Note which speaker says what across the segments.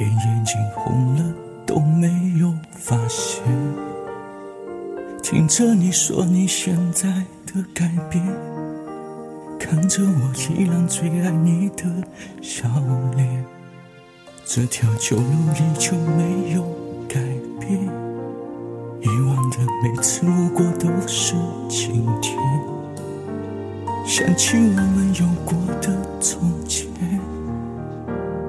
Speaker 1: 连眼睛红了都没有发现。听着你说你现在的改变看着我依然最爱你的笑脸这条旧路依旧没有改变。以往的每次路过都是晴天想起我们有过的从前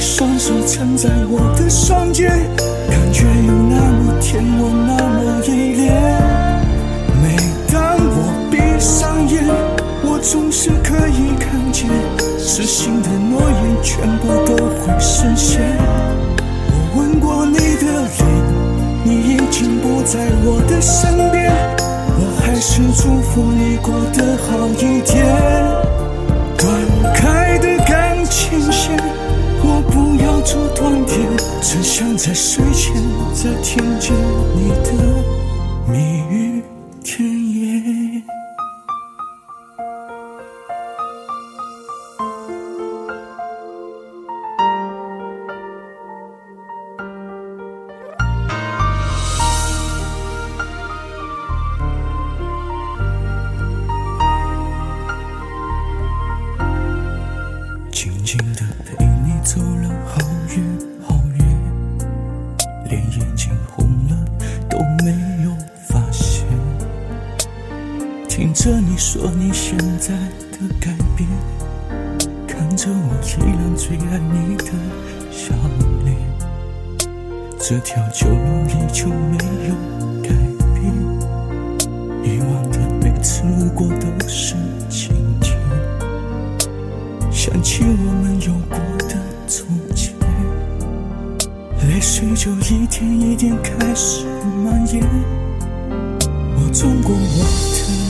Speaker 1: 双手撑在我的双肩，感觉有那么甜，我那么依恋。每当我闭上眼，我总是可以看见，痴心的诺言全部都会实现。我吻过你的脸，你已经不在我的身边，我还是祝福你过得好一点。只想在睡前再听见你的蜜语甜言。静静的陪你走了好远好远，听着你说你现在的改变，看着我依然最爱你的笑脸，这条旧路依旧没有改变，以往的每次路过都是晴天。想起我们有过的从前，泪水就一点一点开始蔓延。我转过我的，